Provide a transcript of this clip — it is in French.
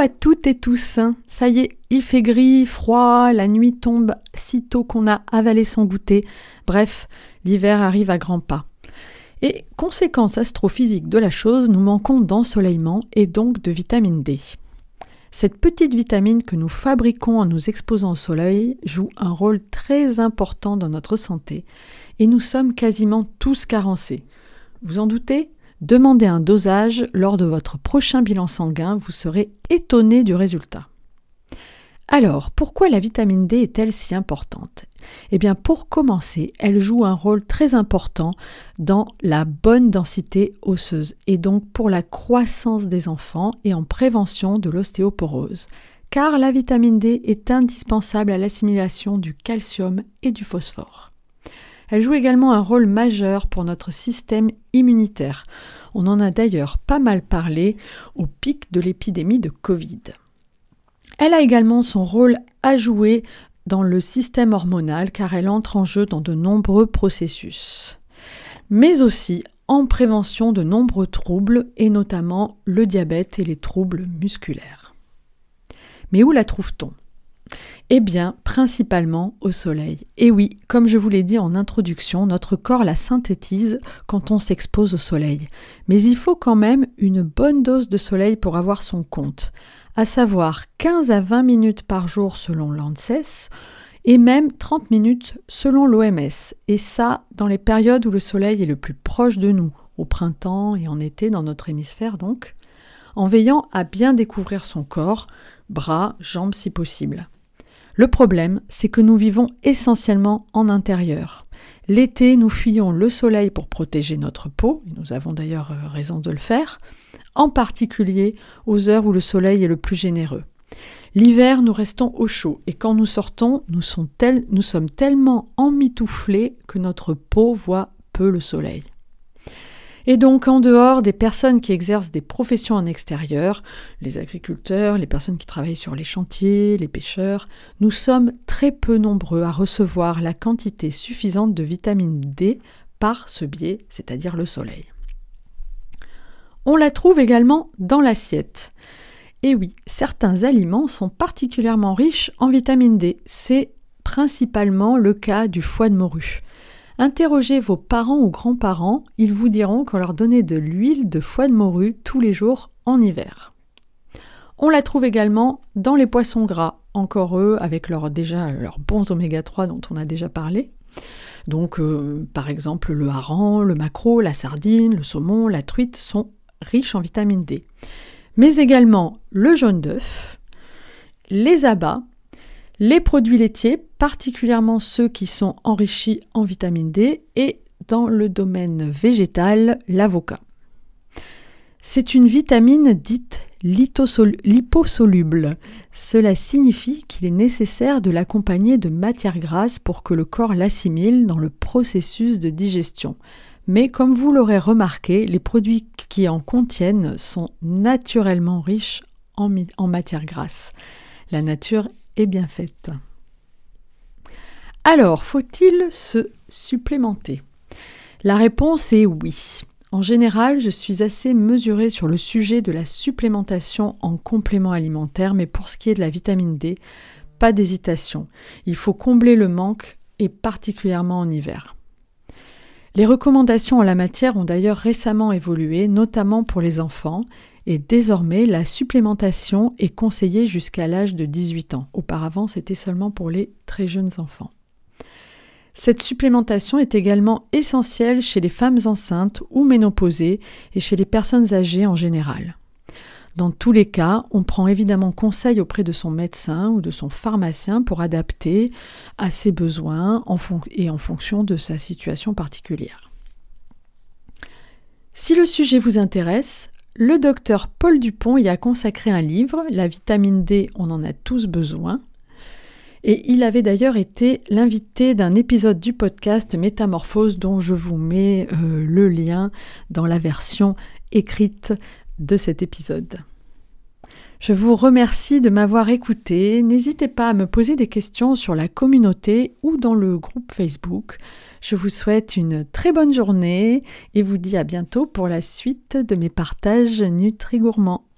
à toutes et tous. Ça y est, il fait gris, froid, la nuit tombe sitôt qu'on a avalé son goûter. Bref, l'hiver arrive à grands pas. Et conséquence astrophysique de la chose, nous manquons d'ensoleillement et donc de vitamine D. Cette petite vitamine que nous fabriquons en nous exposant au soleil joue un rôle très important dans notre santé et nous sommes quasiment tous carencés. Vous en doutez Demandez un dosage lors de votre prochain bilan sanguin, vous serez étonné du résultat. Alors, pourquoi la vitamine D est-elle si importante? Eh bien, pour commencer, elle joue un rôle très important dans la bonne densité osseuse et donc pour la croissance des enfants et en prévention de l'ostéoporose. Car la vitamine D est indispensable à l'assimilation du calcium et du phosphore. Elle joue également un rôle majeur pour notre système immunitaire. On en a d'ailleurs pas mal parlé au pic de l'épidémie de Covid. Elle a également son rôle à jouer dans le système hormonal car elle entre en jeu dans de nombreux processus, mais aussi en prévention de nombreux troubles et notamment le diabète et les troubles musculaires. Mais où la trouve-t-on? Eh bien, principalement au soleil. Et oui, comme je vous l'ai dit en introduction, notre corps la synthétise quand on s'expose au soleil. Mais il faut quand même une bonne dose de soleil pour avoir son compte, à savoir 15 à 20 minutes par jour selon l'ANSES, et même 30 minutes selon l'OMS. Et ça, dans les périodes où le soleil est le plus proche de nous, au printemps et en été dans notre hémisphère donc, en veillant à bien découvrir son corps, bras, jambes si possible. Le problème, c'est que nous vivons essentiellement en intérieur. L'été, nous fuyons le soleil pour protéger notre peau, et nous avons d'ailleurs euh, raison de le faire, en particulier aux heures où le soleil est le plus généreux. L'hiver, nous restons au chaud, et quand nous sortons, nous, nous sommes tellement emmitouflés que notre peau voit peu le soleil. Et donc en dehors des personnes qui exercent des professions en extérieur, les agriculteurs, les personnes qui travaillent sur les chantiers, les pêcheurs, nous sommes très peu nombreux à recevoir la quantité suffisante de vitamine D par ce biais, c'est-à-dire le soleil. On la trouve également dans l'assiette. Et oui, certains aliments sont particulièrement riches en vitamine D. C'est principalement le cas du foie de morue. Interrogez vos parents ou grands-parents, ils vous diront qu'on leur donnait de l'huile de foie de morue tous les jours en hiver. On la trouve également dans les poissons gras, encore eux, avec déjà leurs bons oméga 3 dont on a déjà parlé. Donc, euh, par exemple, le hareng, le maquereau, la sardine, le saumon, la truite sont riches en vitamine D. Mais également le jaune d'œuf, les abats, les produits laitiers, particulièrement ceux qui sont enrichis en vitamine D, et dans le domaine végétal, l'avocat. C'est une vitamine dite liposoluble. Cela signifie qu'il est nécessaire de l'accompagner de matières grasses pour que le corps l'assimile dans le processus de digestion. Mais comme vous l'aurez remarqué, les produits qui en contiennent sont naturellement riches en, en matières grasses. La nature bien faite. Alors, faut-il se supplémenter? La réponse est oui. En général, je suis assez mesurée sur le sujet de la supplémentation en complément alimentaire, mais pour ce qui est de la vitamine D, pas d'hésitation. Il faut combler le manque, et particulièrement en hiver. Les recommandations en la matière ont d'ailleurs récemment évolué, notamment pour les enfants, et désormais la supplémentation est conseillée jusqu'à l'âge de 18 ans. Auparavant, c'était seulement pour les très jeunes enfants. Cette supplémentation est également essentielle chez les femmes enceintes ou ménopausées et chez les personnes âgées en général. Dans tous les cas, on prend évidemment conseil auprès de son médecin ou de son pharmacien pour adapter à ses besoins et en fonction de sa situation particulière. Si le sujet vous intéresse, le docteur Paul Dupont y a consacré un livre, La vitamine D, on en a tous besoin. Et il avait d'ailleurs été l'invité d'un épisode du podcast Métamorphose dont je vous mets euh, le lien dans la version écrite de cet épisode. Je vous remercie de m'avoir écouté. N'hésitez pas à me poser des questions sur la communauté ou dans le groupe Facebook. Je vous souhaite une très bonne journée et vous dis à bientôt pour la suite de mes partages Nutri Gourmands.